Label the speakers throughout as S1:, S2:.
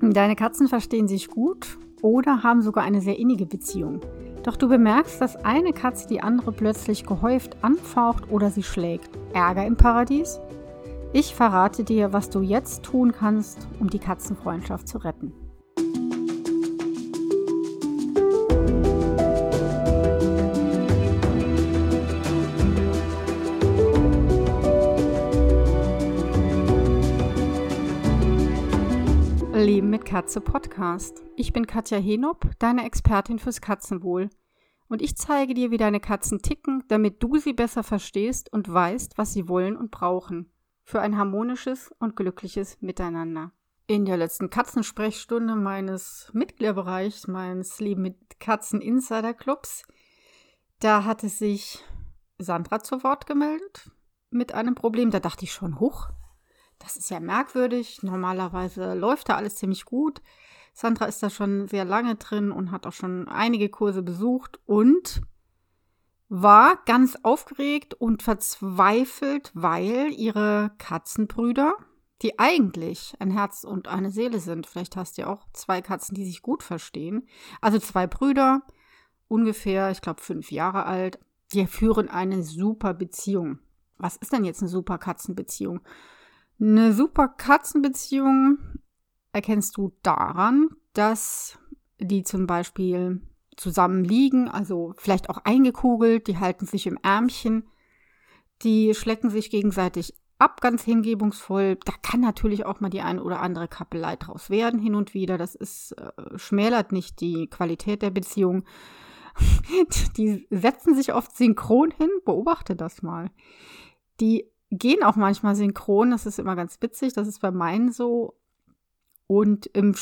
S1: Deine Katzen verstehen sich gut oder haben sogar eine sehr innige Beziehung. Doch du bemerkst, dass eine Katze die andere plötzlich gehäuft anfaucht oder sie schlägt. Ärger im Paradies? Ich verrate dir, was du jetzt tun kannst, um die Katzenfreundschaft zu retten. Katze Podcast. Ich bin Katja Henop, deine Expertin fürs Katzenwohl. Und ich zeige dir, wie deine Katzen ticken, damit du sie besser verstehst und weißt, was sie wollen und brauchen. Für ein harmonisches und glückliches Miteinander. In der letzten Katzensprechstunde meines Mitgliederbereichs, meines Leben mit Katzen Insider Clubs, da hatte sich Sandra zu Wort gemeldet mit einem Problem. Da dachte ich schon, hoch, das ist ja merkwürdig. Normalerweise läuft da alles ziemlich gut. Sandra ist da schon sehr lange drin und hat auch schon einige Kurse besucht und war ganz aufgeregt und verzweifelt, weil ihre Katzenbrüder, die eigentlich ein Herz und eine Seele sind, vielleicht hast du ja auch zwei Katzen, die sich gut verstehen, also zwei Brüder, ungefähr, ich glaube, fünf Jahre alt, die führen eine super Beziehung. Was ist denn jetzt eine super Katzenbeziehung? Eine super Katzenbeziehung erkennst du daran, dass die zum Beispiel zusammen liegen, also vielleicht auch eingekugelt, die halten sich im Ärmchen, die schlecken sich gegenseitig ab, ganz hingebungsvoll. Da kann natürlich auch mal die eine oder andere Kappelei draus werden, hin und wieder. Das ist, äh, schmälert nicht die Qualität der Beziehung. die setzen sich oft synchron hin, beobachte das mal. Die gehen auch manchmal synchron, das ist immer ganz witzig, das ist bei meinen so. Und im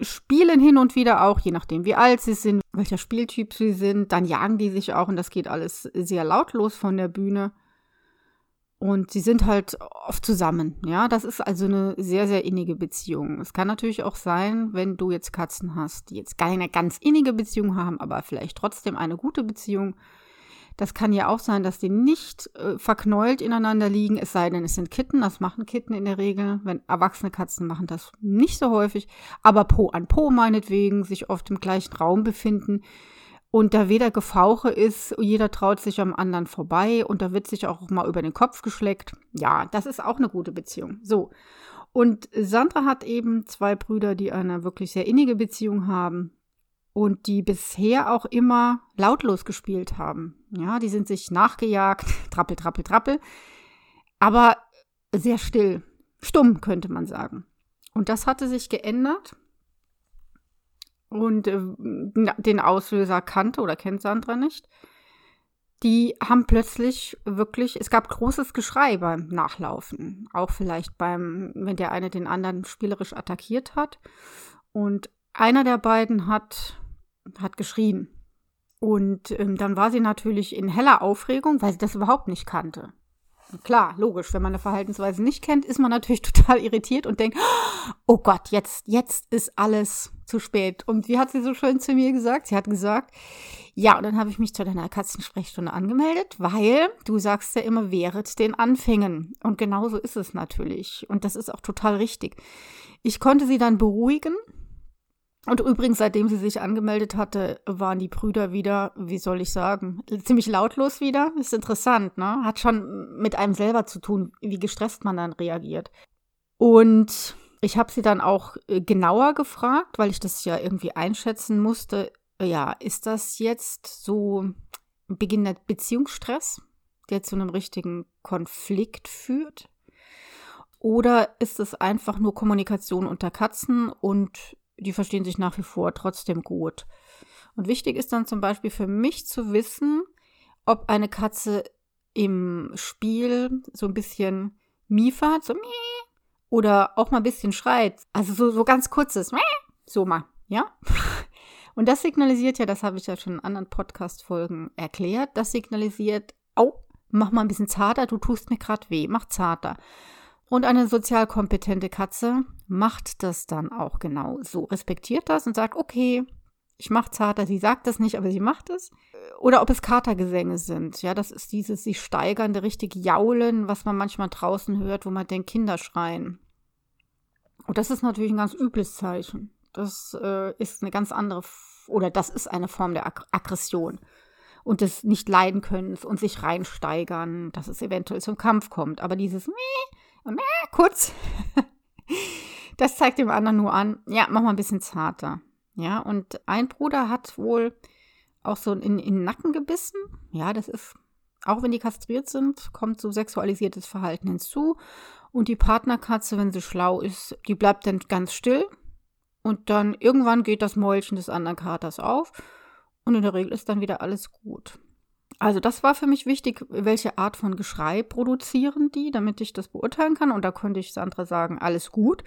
S1: Spielen hin und wieder auch, je nachdem wie alt sie sind, welcher Spieltyp sie sind, dann jagen die sich auch und das geht alles sehr lautlos von der Bühne. Und sie sind halt oft zusammen. Ja, das ist also eine sehr, sehr innige Beziehung. Es kann natürlich auch sein, wenn du jetzt Katzen hast, die jetzt keine ganz innige Beziehung haben, aber vielleicht trotzdem eine gute Beziehung, das kann ja auch sein, dass die nicht äh, verknäult ineinander liegen, es sei denn, es sind Kitten. Das machen Kitten in der Regel. Wenn erwachsene Katzen machen das nicht so häufig. Aber Po an Po meinetwegen, sich oft im gleichen Raum befinden. Und da weder Gefauche ist, jeder traut sich am anderen vorbei und da wird sich auch mal über den Kopf geschleckt. Ja, das ist auch eine gute Beziehung. So. Und Sandra hat eben zwei Brüder, die eine wirklich sehr innige Beziehung haben und die bisher auch immer lautlos gespielt haben. Ja, die sind sich nachgejagt, trappel, trappel, trappel, aber sehr still, stumm könnte man sagen. Und das hatte sich geändert. Und äh, den Auslöser kannte oder kennt Sandra nicht. Die haben plötzlich wirklich, es gab großes Geschrei beim Nachlaufen. Auch vielleicht beim, wenn der eine den anderen spielerisch attackiert hat. Und einer der beiden hat hat geschrien. Und ähm, dann war sie natürlich in heller Aufregung, weil sie das überhaupt nicht kannte. Klar, logisch, wenn man eine Verhaltensweise nicht kennt, ist man natürlich total irritiert und denkt, oh Gott, jetzt, jetzt ist alles zu spät. Und wie hat sie so schön zu mir gesagt? Sie hat gesagt, ja, und dann habe ich mich zu deiner Katzensprechstunde angemeldet, weil du sagst ja immer, wehret den Anfängen. Und genauso ist es natürlich. Und das ist auch total richtig. Ich konnte sie dann beruhigen und übrigens, seitdem sie sich angemeldet hatte, waren die Brüder wieder, wie soll ich sagen, ziemlich lautlos wieder. Ist interessant, ne? Hat schon mit einem selber zu tun, wie gestresst man dann reagiert. Und ich habe sie dann auch äh, genauer gefragt, weil ich das ja irgendwie einschätzen musste. Ja, ist das jetzt so ein Beginn der Beziehungsstress, der zu einem richtigen Konflikt führt? Oder ist es einfach nur Kommunikation unter Katzen und die verstehen sich nach wie vor trotzdem gut. Und wichtig ist dann zum Beispiel für mich zu wissen, ob eine Katze im Spiel so ein bisschen miefert, so oder auch mal ein bisschen schreit. Also so, so ganz kurzes, so mal, ja? Und das signalisiert ja, das habe ich ja schon in anderen Podcast-Folgen erklärt, das signalisiert, oh, mach mal ein bisschen zarter, du tust mir gerade weh, mach zarter. Und eine sozial kompetente Katze macht das dann auch genau so, respektiert das und sagt, okay, ich mache zarter, sie sagt das nicht, aber sie macht es. Oder ob es Katergesänge sind. Ja, das ist dieses sich steigernde, richtig Jaulen, was man manchmal draußen hört, wo man denkt, Kinder schreien. Und das ist natürlich ein ganz übles Zeichen. Das äh, ist eine ganz andere, oder das ist eine Form der Ag Aggression und des nicht leiden können und sich reinsteigern, dass es eventuell zum Kampf kommt. Aber dieses Mäh, kurz, das zeigt dem anderen nur an, ja, mach mal ein bisschen zarter. Ja, und ein Bruder hat wohl auch so in, in den Nacken gebissen. Ja, das ist, auch wenn die kastriert sind, kommt so sexualisiertes Verhalten hinzu. Und die Partnerkatze, wenn sie schlau ist, die bleibt dann ganz still. Und dann irgendwann geht das Mäulchen des anderen Katers auf. Und in der Regel ist dann wieder alles gut. Also das war für mich wichtig, welche Art von Geschrei produzieren die, damit ich das beurteilen kann. Und da konnte ich Sandra sagen, alles gut.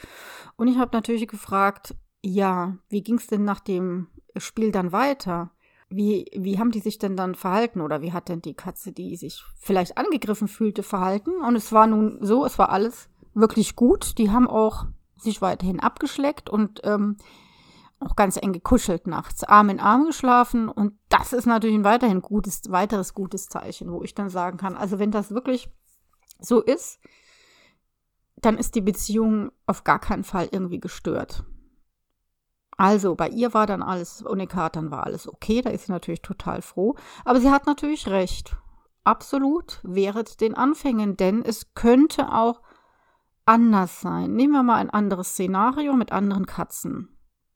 S1: Und ich habe natürlich gefragt, ja, wie ging es denn nach dem Spiel dann weiter? Wie, wie haben die sich denn dann verhalten oder wie hat denn die Katze, die sich vielleicht angegriffen fühlte, verhalten? Und es war nun so, es war alles wirklich gut. Die haben auch sich weiterhin abgeschleckt und ähm, auch ganz eng gekuschelt nachts, Arm in Arm geschlafen. Und das ist natürlich ein weiterhin gutes, weiteres gutes Zeichen, wo ich dann sagen kann, also wenn das wirklich so ist, dann ist die Beziehung auf gar keinen Fall irgendwie gestört. Also, bei ihr war dann alles, ohne Katern war alles okay, da ist sie natürlich total froh. Aber sie hat natürlich recht. Absolut während den Anfängen, denn es könnte auch anders sein. Nehmen wir mal ein anderes Szenario mit anderen Katzen.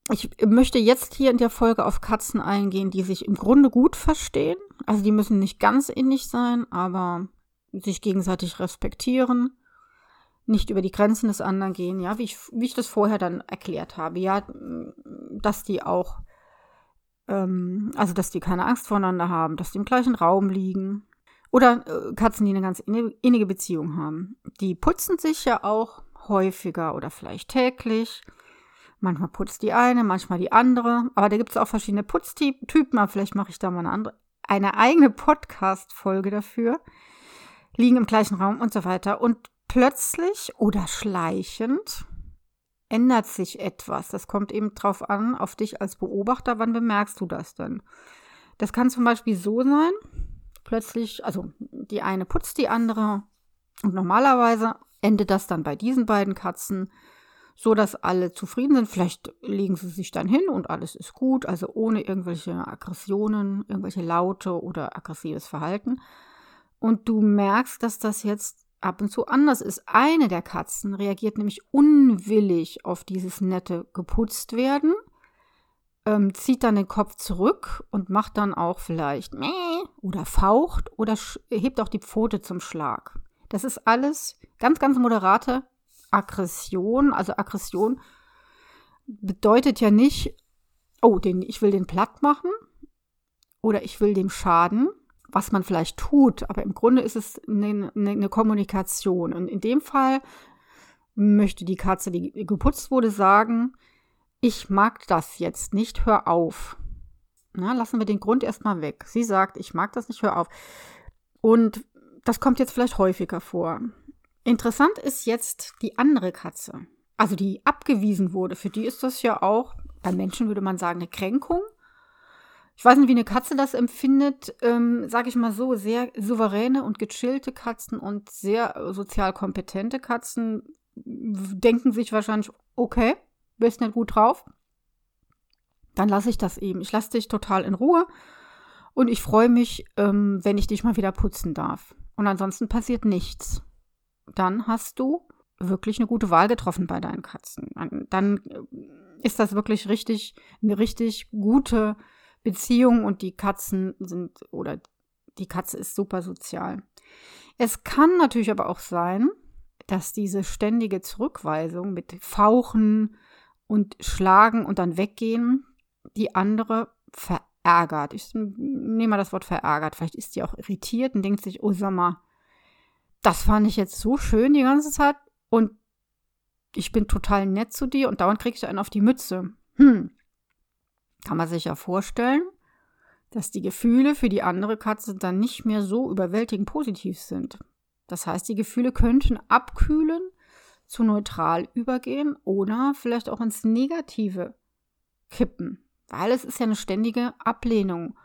S1: Ich möchte jetzt hier in der Folge auf Katzen eingehen, die sich im Grunde gut verstehen. Also die müssen nicht ganz innig sein, aber sich gegenseitig respektieren nicht über die Grenzen des anderen gehen, ja, wie ich, wie ich das vorher dann erklärt habe, ja, dass die auch, ähm, also dass die keine Angst voneinander haben, dass die im gleichen Raum liegen. Oder äh, Katzen, die eine ganz innige Beziehung haben. Die putzen sich ja auch häufiger oder vielleicht täglich. Manchmal putzt die eine, manchmal die andere. Aber da gibt es auch verschiedene Putztypen. Aber vielleicht mache ich da mal eine, andere, eine eigene Podcast-Folge dafür. Liegen im gleichen Raum und so weiter. Und plötzlich oder schleichend ändert sich etwas. Das kommt eben drauf an, auf dich als Beobachter. Wann bemerkst du das denn? Das kann zum Beispiel so sein, plötzlich, also die eine putzt die andere und normalerweise endet das dann bei diesen beiden Katzen so, dass alle zufrieden sind. Vielleicht legen sie sich dann hin und alles ist gut, also ohne irgendwelche Aggressionen, irgendwelche Laute oder aggressives Verhalten. Und du merkst, dass das jetzt ab und zu anders ist. Eine der Katzen reagiert nämlich unwillig auf dieses nette geputzt werden, ähm, zieht dann den Kopf zurück und macht dann auch vielleicht Mäh oder faucht oder hebt auch die Pfote zum Schlag. Das ist alles ganz, ganz moderate Aggression. Also Aggression bedeutet ja nicht, oh, den, ich will den platt machen oder ich will dem schaden, was man vielleicht tut, aber im Grunde ist es eine, eine Kommunikation. Und in dem Fall möchte die Katze, die geputzt wurde, sagen, ich mag das jetzt nicht, hör auf. Na, lassen wir den Grund erstmal weg. Sie sagt, ich mag das nicht, hör auf. Und das kommt jetzt vielleicht häufiger vor. Interessant ist jetzt die andere Katze, also die abgewiesen wurde. Für die ist das ja auch, bei Menschen würde man sagen, eine Kränkung. Ich weiß nicht, wie eine Katze das empfindet. Ähm, Sage ich mal so, sehr souveräne und gechillte Katzen und sehr äh, sozial kompetente Katzen denken sich wahrscheinlich, okay, bist nicht gut drauf. Dann lasse ich das eben. Ich lasse dich total in Ruhe und ich freue mich, ähm, wenn ich dich mal wieder putzen darf. Und ansonsten passiert nichts. Dann hast du wirklich eine gute Wahl getroffen bei deinen Katzen. Dann äh, ist das wirklich richtig, eine richtig gute Beziehung und die Katzen sind oder die Katze ist super sozial. Es kann natürlich aber auch sein, dass diese ständige Zurückweisung mit Fauchen und Schlagen und dann weggehen die andere verärgert. Ich nehme mal das Wort verärgert. Vielleicht ist die auch irritiert und denkt sich, oh sag mal, das fand ich jetzt so schön die ganze Zeit und ich bin total nett zu dir und dauernd kriegst du einen auf die Mütze. Hm, kann man sich ja vorstellen, dass die Gefühle für die andere Katze dann nicht mehr so überwältigend positiv sind. Das heißt, die Gefühle könnten abkühlen, zu neutral übergehen oder vielleicht auch ins Negative kippen, weil es ist ja eine ständige Ablehnung.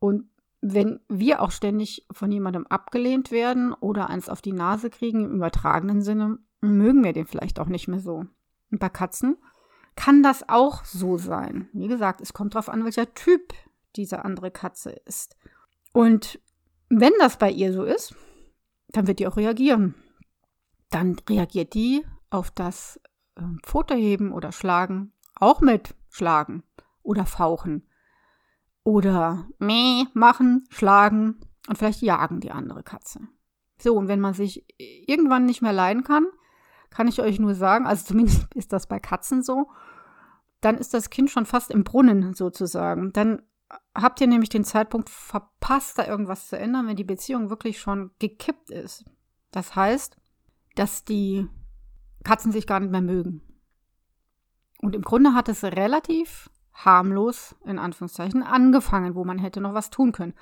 S1: Und wenn wir auch ständig von jemandem abgelehnt werden oder eins auf die Nase kriegen im übertragenen Sinne, mögen wir den vielleicht auch nicht mehr so. Und bei Katzen kann das auch so sein. Wie gesagt, es kommt darauf an, welcher Typ diese andere Katze ist. Und wenn das bei ihr so ist, dann wird die auch reagieren. Dann reagiert die auf das äh, Pfote oder Schlagen auch mit Schlagen oder Fauchen oder meh machen, schlagen und vielleicht jagen die andere Katze. So, und wenn man sich irgendwann nicht mehr leiden kann, kann ich euch nur sagen, also zumindest ist das bei Katzen so, dann ist das Kind schon fast im Brunnen sozusagen. Dann habt ihr nämlich den Zeitpunkt verpasst, da irgendwas zu ändern, wenn die Beziehung wirklich schon gekippt ist. Das heißt, dass die Katzen sich gar nicht mehr mögen. Und im Grunde hat es relativ harmlos, in Anführungszeichen, angefangen, wo man hätte noch was tun können.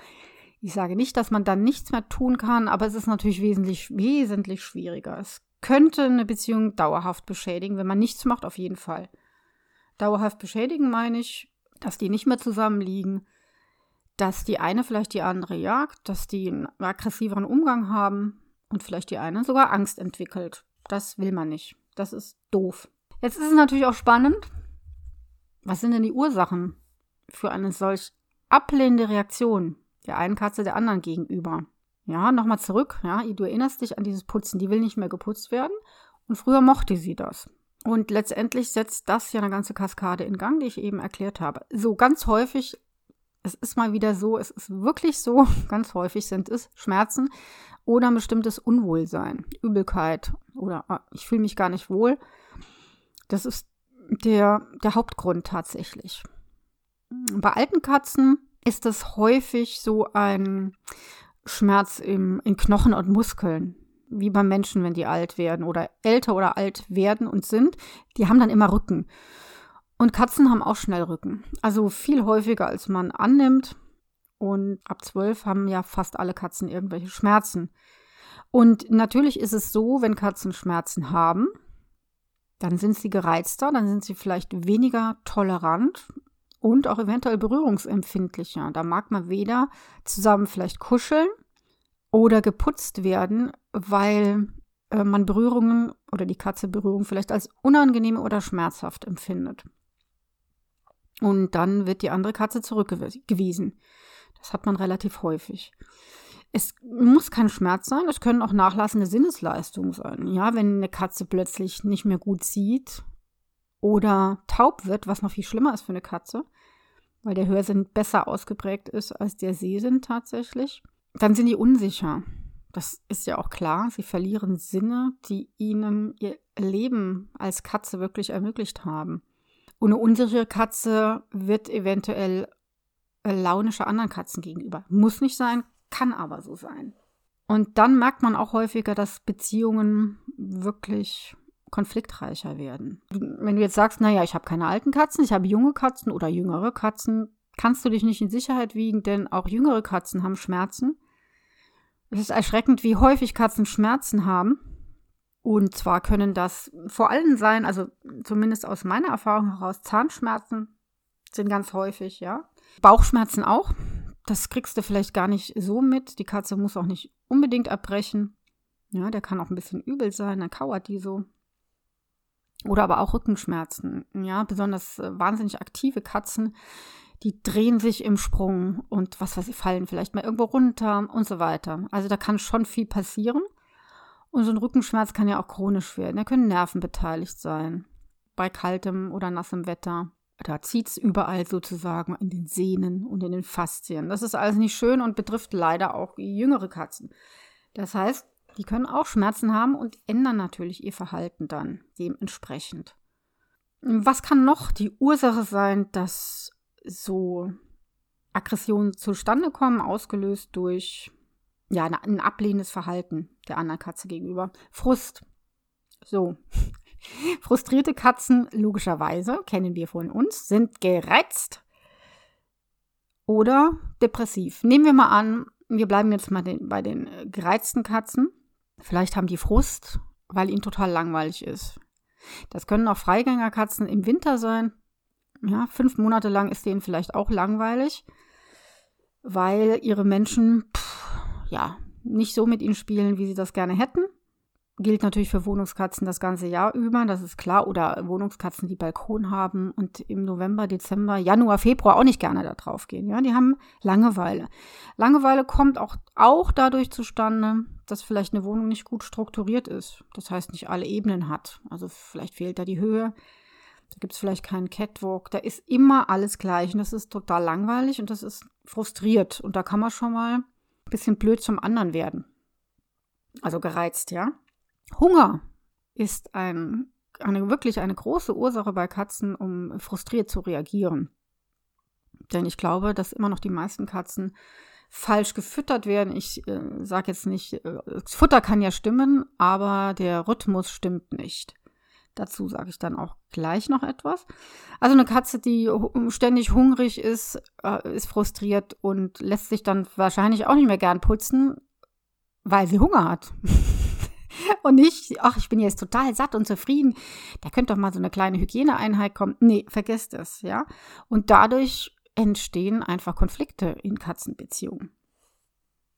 S1: Ich sage nicht, dass man dann nichts mehr tun kann, aber es ist natürlich wesentlich, wesentlich schwieriger. Es könnte eine Beziehung dauerhaft beschädigen, wenn man nichts macht, auf jeden Fall. Dauerhaft beschädigen meine ich, dass die nicht mehr zusammenliegen, dass die eine vielleicht die andere jagt, dass die einen aggressiveren Umgang haben und vielleicht die eine sogar Angst entwickelt. Das will man nicht. Das ist doof. Jetzt ist es natürlich auch spannend, was sind denn die Ursachen für eine solch ablehnende Reaktion der einen Katze der anderen gegenüber? Ja, nochmal zurück. Ja, du erinnerst dich an dieses Putzen. Die will nicht mehr geputzt werden. Und früher mochte sie das. Und letztendlich setzt das ja eine ganze Kaskade in Gang, die ich eben erklärt habe. So ganz häufig, es ist mal wieder so, es ist wirklich so, ganz häufig sind es Schmerzen oder ein bestimmtes Unwohlsein, Übelkeit oder ah, ich fühle mich gar nicht wohl. Das ist der, der Hauptgrund tatsächlich. Bei alten Katzen ist es häufig so ein Schmerz im, in Knochen und Muskeln, wie beim Menschen, wenn die alt werden oder älter oder alt werden und sind. Die haben dann immer Rücken. Und Katzen haben auch schnell Rücken. Also viel häufiger, als man annimmt. Und ab zwölf haben ja fast alle Katzen irgendwelche Schmerzen. Und natürlich ist es so, wenn Katzen Schmerzen haben, dann sind sie gereizter, dann sind sie vielleicht weniger tolerant und auch eventuell berührungsempfindlicher. Da mag man weder zusammen vielleicht kuscheln oder geputzt werden, weil äh, man Berührungen oder die Katze Berührung vielleicht als unangenehm oder schmerzhaft empfindet. Und dann wird die andere Katze zurückgewiesen. Das hat man relativ häufig. Es muss kein Schmerz sein, es können auch nachlassende Sinnesleistungen sein. Ja, wenn eine Katze plötzlich nicht mehr gut sieht oder taub wird, was noch viel schlimmer ist für eine Katze, weil der Hörsinn besser ausgeprägt ist als der Sehsinn tatsächlich, dann sind die unsicher. Das ist ja auch klar. Sie verlieren Sinne, die ihnen ihr Leben als Katze wirklich ermöglicht haben. Und eine unsichere Katze wird eventuell launischer anderen Katzen gegenüber. Muss nicht sein, kann aber so sein. Und dann merkt man auch häufiger, dass Beziehungen wirklich konfliktreicher werden. Wenn du jetzt sagst, naja, ich habe keine alten Katzen, ich habe junge Katzen oder jüngere Katzen, kannst du dich nicht in Sicherheit wiegen, denn auch jüngere Katzen haben Schmerzen. Es ist erschreckend, wie häufig Katzen Schmerzen haben. Und zwar können das vor allem sein, also zumindest aus meiner Erfahrung heraus, Zahnschmerzen sind ganz häufig, ja. Bauchschmerzen auch. Das kriegst du vielleicht gar nicht so mit. Die Katze muss auch nicht unbedingt abbrechen. Ja, der kann auch ein bisschen übel sein, dann kauert die so. Oder aber auch Rückenschmerzen. Ja, besonders äh, wahnsinnig aktive Katzen, die drehen sich im Sprung und was weiß ich, fallen vielleicht mal irgendwo runter und so weiter. Also da kann schon viel passieren. Und so ein Rückenschmerz kann ja auch chronisch werden. Da können Nerven beteiligt sein. Bei kaltem oder nassem Wetter. Da zieht es überall sozusagen in den Sehnen und in den Faszien. Das ist alles nicht schön und betrifft leider auch jüngere Katzen. Das heißt, die können auch Schmerzen haben und ändern natürlich ihr Verhalten dann dementsprechend. Was kann noch die Ursache sein, dass so Aggressionen zustande kommen, ausgelöst durch ja, ein ablehnendes Verhalten der anderen Katze gegenüber? Frust. So, Frustrierte Katzen, logischerweise, kennen wir von uns, sind gereizt oder depressiv. Nehmen wir mal an, wir bleiben jetzt mal den, bei den äh, gereizten Katzen. Vielleicht haben die Frust, weil ihnen total langweilig ist. Das können auch Freigängerkatzen im Winter sein. Ja, fünf Monate lang ist denen vielleicht auch langweilig, weil ihre Menschen, pff, ja, nicht so mit ihnen spielen, wie sie das gerne hätten. Gilt natürlich für Wohnungskatzen das ganze Jahr über, das ist klar. Oder Wohnungskatzen, die Balkon haben und im November, Dezember, Januar, Februar auch nicht gerne da drauf gehen. Ja, die haben Langeweile. Langeweile kommt auch, auch dadurch zustande, dass vielleicht eine Wohnung nicht gut strukturiert ist. Das heißt, nicht alle Ebenen hat. Also vielleicht fehlt da die Höhe. Da gibt es vielleicht keinen Catwalk. Da ist immer alles gleich und das ist total langweilig und das ist frustriert. Und da kann man schon mal ein bisschen blöd zum anderen werden. Also gereizt, ja. Hunger ist ein, eine, wirklich eine große Ursache bei Katzen, um frustriert zu reagieren. Denn ich glaube, dass immer noch die meisten Katzen falsch gefüttert werden. Ich äh, sage jetzt nicht, äh, Futter kann ja stimmen, aber der Rhythmus stimmt nicht. Dazu sage ich dann auch gleich noch etwas. Also eine Katze, die ständig hungrig ist, äh, ist frustriert und lässt sich dann wahrscheinlich auch nicht mehr gern putzen, weil sie Hunger hat. und nicht, ach, ich bin jetzt total satt und zufrieden. Da könnte doch mal so eine kleine Hygieneeinheit kommen. Nee, vergesst es, ja. Und dadurch entstehen einfach Konflikte in Katzenbeziehungen.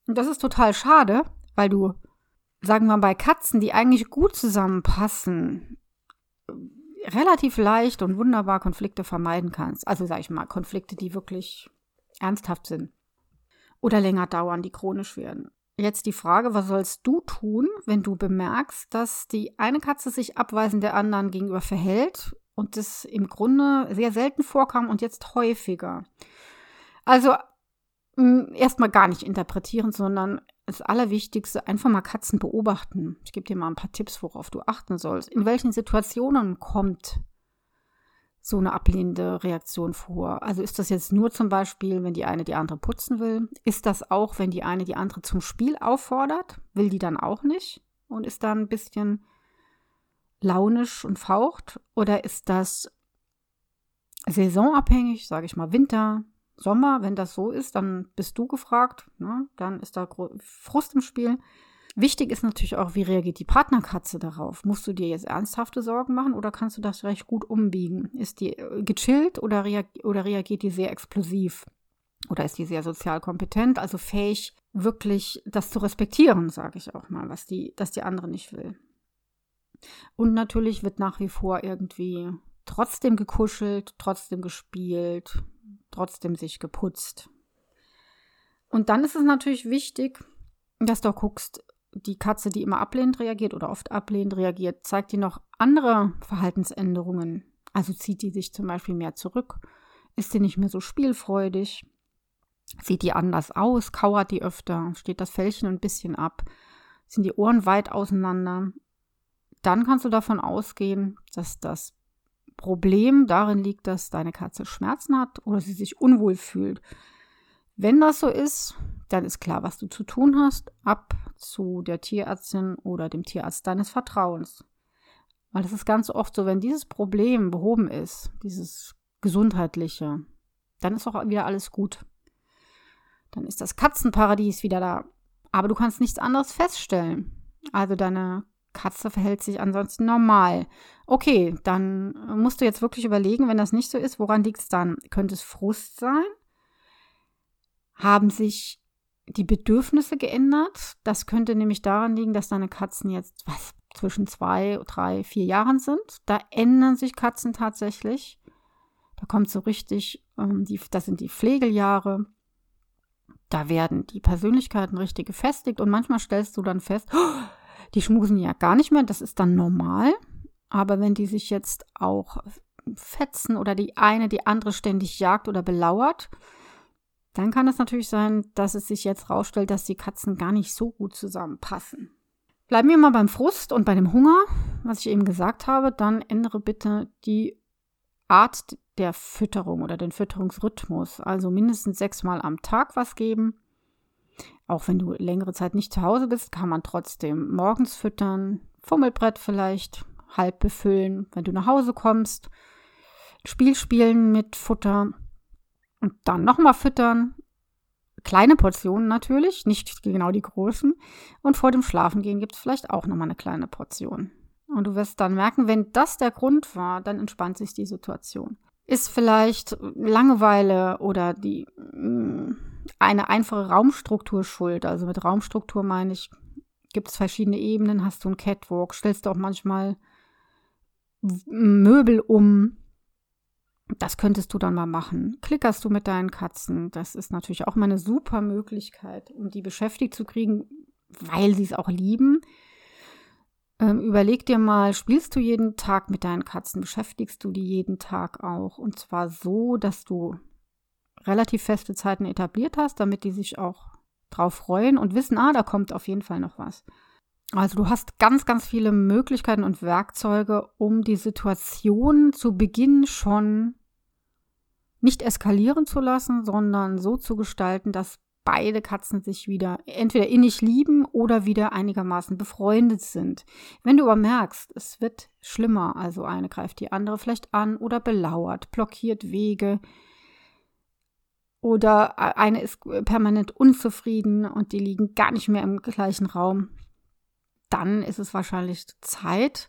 S1: Und das ist total schade, weil du, sagen wir mal, bei Katzen, die eigentlich gut zusammenpassen, relativ leicht und wunderbar Konflikte vermeiden kannst. Also sag ich mal, Konflikte, die wirklich ernsthaft sind. Oder länger dauern, die chronisch werden. Jetzt die Frage, was sollst du tun, wenn du bemerkst, dass die eine Katze sich abweisend der anderen gegenüber verhält und das im Grunde sehr selten vorkam und jetzt häufiger? Also erstmal gar nicht interpretieren, sondern das Allerwichtigste, einfach mal Katzen beobachten. Ich gebe dir mal ein paar Tipps, worauf du achten sollst. In welchen Situationen kommt so eine ablehnende Reaktion vor? Also ist das jetzt nur zum Beispiel, wenn die eine die andere putzen will? Ist das auch, wenn die eine die andere zum Spiel auffordert? Will die dann auch nicht und ist dann ein bisschen launisch und faucht? Oder ist das saisonabhängig, sage ich mal Winter, Sommer? Wenn das so ist, dann bist du gefragt. Ne? Dann ist da Frust im Spiel. Wichtig ist natürlich auch, wie reagiert die Partnerkatze darauf? Musst du dir jetzt ernsthafte Sorgen machen oder kannst du das recht gut umbiegen? Ist die äh, gechillt oder, reag oder reagiert die sehr explosiv? Oder ist die sehr sozial kompetent, also fähig, wirklich das zu respektieren, sage ich auch mal, was die, dass die andere nicht will. Und natürlich wird nach wie vor irgendwie trotzdem gekuschelt, trotzdem gespielt, trotzdem sich geputzt. Und dann ist es natürlich wichtig, dass du guckst, die Katze, die immer ablehnend reagiert oder oft ablehnend reagiert, zeigt die noch andere Verhaltensänderungen. Also zieht die sich zum Beispiel mehr zurück, ist die nicht mehr so spielfreudig, sieht die anders aus, kauert die öfter, steht das Fellchen ein bisschen ab, sind die Ohren weit auseinander. Dann kannst du davon ausgehen, dass das Problem darin liegt, dass deine Katze Schmerzen hat oder sie sich unwohl fühlt. Wenn das so ist, dann ist klar, was du zu tun hast. Ab zu der Tierärztin oder dem Tierarzt deines Vertrauens. Weil das ist ganz oft so, wenn dieses Problem behoben ist, dieses gesundheitliche, dann ist auch wieder alles gut. Dann ist das Katzenparadies wieder da. Aber du kannst nichts anderes feststellen. Also deine Katze verhält sich ansonsten normal. Okay, dann musst du jetzt wirklich überlegen, wenn das nicht so ist, woran liegt es dann? Könnte es Frust sein? Haben sich die Bedürfnisse geändert. Das könnte nämlich daran liegen, dass deine Katzen jetzt was zwischen zwei, drei, vier Jahren sind. Da ändern sich Katzen tatsächlich. Da kommt so richtig, ähm, die, das sind die Pflegeljahre. Da werden die Persönlichkeiten richtig gefestigt und manchmal stellst du dann fest, oh, die schmusen ja gar nicht mehr, das ist dann normal. Aber wenn die sich jetzt auch fetzen oder die eine die andere ständig jagt oder belauert, dann kann es natürlich sein, dass es sich jetzt rausstellt, dass die Katzen gar nicht so gut zusammenpassen. Bleiben wir mal beim Frust und bei dem Hunger, was ich eben gesagt habe, dann ändere bitte die Art der Fütterung oder den Fütterungsrhythmus. Also mindestens sechsmal am Tag was geben. Auch wenn du längere Zeit nicht zu Hause bist, kann man trotzdem morgens füttern, Fummelbrett vielleicht halb befüllen, wenn du nach Hause kommst, Spiel spielen mit Futter und dann nochmal füttern. Kleine Portionen natürlich, nicht genau die großen. Und vor dem Schlafengehen gibt es vielleicht auch nochmal eine kleine Portion. Und du wirst dann merken, wenn das der Grund war, dann entspannt sich die Situation. Ist vielleicht Langeweile oder die mm, eine einfache Raumstruktur schuld. Also mit Raumstruktur meine ich gibt es verschiedene Ebenen, hast du einen Catwalk, stellst du auch manchmal Möbel um. Das könntest du dann mal machen. Klickerst du mit deinen Katzen. Das ist natürlich auch mal eine super Möglichkeit, um die beschäftigt zu kriegen, weil sie es auch lieben. Ähm, überleg dir mal, spielst du jeden Tag mit deinen Katzen? Beschäftigst du die jeden Tag auch? Und zwar so, dass du relativ feste Zeiten etabliert hast, damit die sich auch drauf freuen und wissen, ah, da kommt auf jeden Fall noch was. Also du hast ganz, ganz viele Möglichkeiten und Werkzeuge, um die Situation zu Beginn schon nicht eskalieren zu lassen, sondern so zu gestalten, dass beide Katzen sich wieder entweder innig lieben oder wieder einigermaßen befreundet sind. Wenn du aber merkst, es wird schlimmer, also eine greift die andere vielleicht an oder belauert, blockiert Wege, oder eine ist permanent unzufrieden und die liegen gar nicht mehr im gleichen Raum, dann ist es wahrscheinlich Zeit,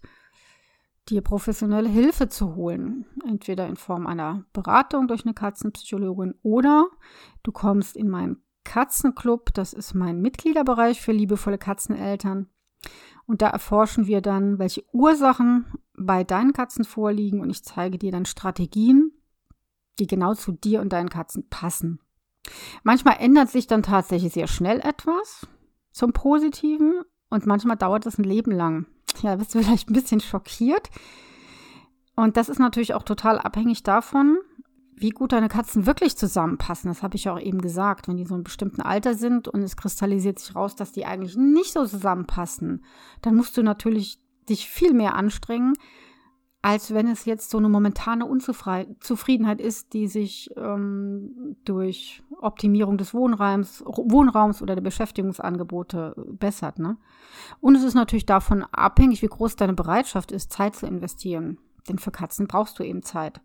S1: dir professionelle Hilfe zu holen. Entweder in Form einer Beratung durch eine Katzenpsychologin oder du kommst in meinen Katzenclub. Das ist mein Mitgliederbereich für liebevolle Katzeneltern. Und da erforschen wir dann, welche Ursachen bei deinen Katzen vorliegen und ich zeige dir dann Strategien, die genau zu dir und deinen Katzen passen. Manchmal ändert sich dann tatsächlich sehr schnell etwas zum Positiven und manchmal dauert es ein Leben lang. Ja, bist du vielleicht ein bisschen schockiert. Und das ist natürlich auch total abhängig davon, wie gut deine Katzen wirklich zusammenpassen. Das habe ich auch eben gesagt. Wenn die so in einem bestimmten Alter sind und es kristallisiert sich raus, dass die eigentlich nicht so zusammenpassen, dann musst du natürlich dich viel mehr anstrengen, als wenn es jetzt so eine momentane Unzufriedenheit ist, die sich ähm, durch Optimierung des Wohnraums, Wohnraums oder der Beschäftigungsangebote bessert. Ne? Und es ist natürlich davon abhängig, wie groß deine Bereitschaft ist, Zeit zu investieren. Denn für Katzen brauchst du eben Zeit.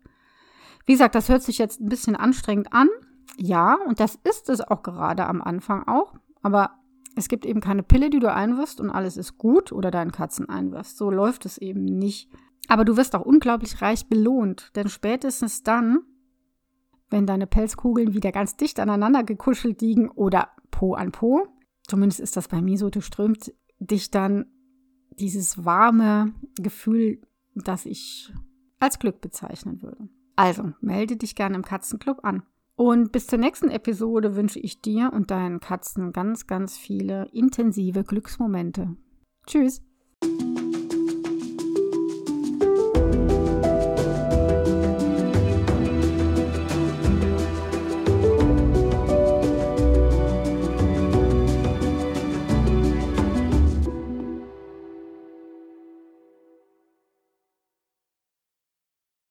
S1: Wie gesagt, das hört sich jetzt ein bisschen anstrengend an. Ja, und das ist es auch gerade am Anfang auch. Aber es gibt eben keine Pille, die du einwirfst und alles ist gut oder deinen Katzen einwirfst. So läuft es eben nicht. Aber du wirst auch unglaublich reich belohnt, denn spätestens dann, wenn deine Pelzkugeln wieder ganz dicht aneinander gekuschelt liegen oder Po an Po, zumindest ist das bei mir so, du strömt dich dann dieses warme Gefühl, das ich als Glück bezeichnen würde. Also, melde dich gerne im Katzenclub an. Und bis zur nächsten Episode wünsche ich dir und deinen Katzen ganz, ganz viele intensive Glücksmomente. Tschüss!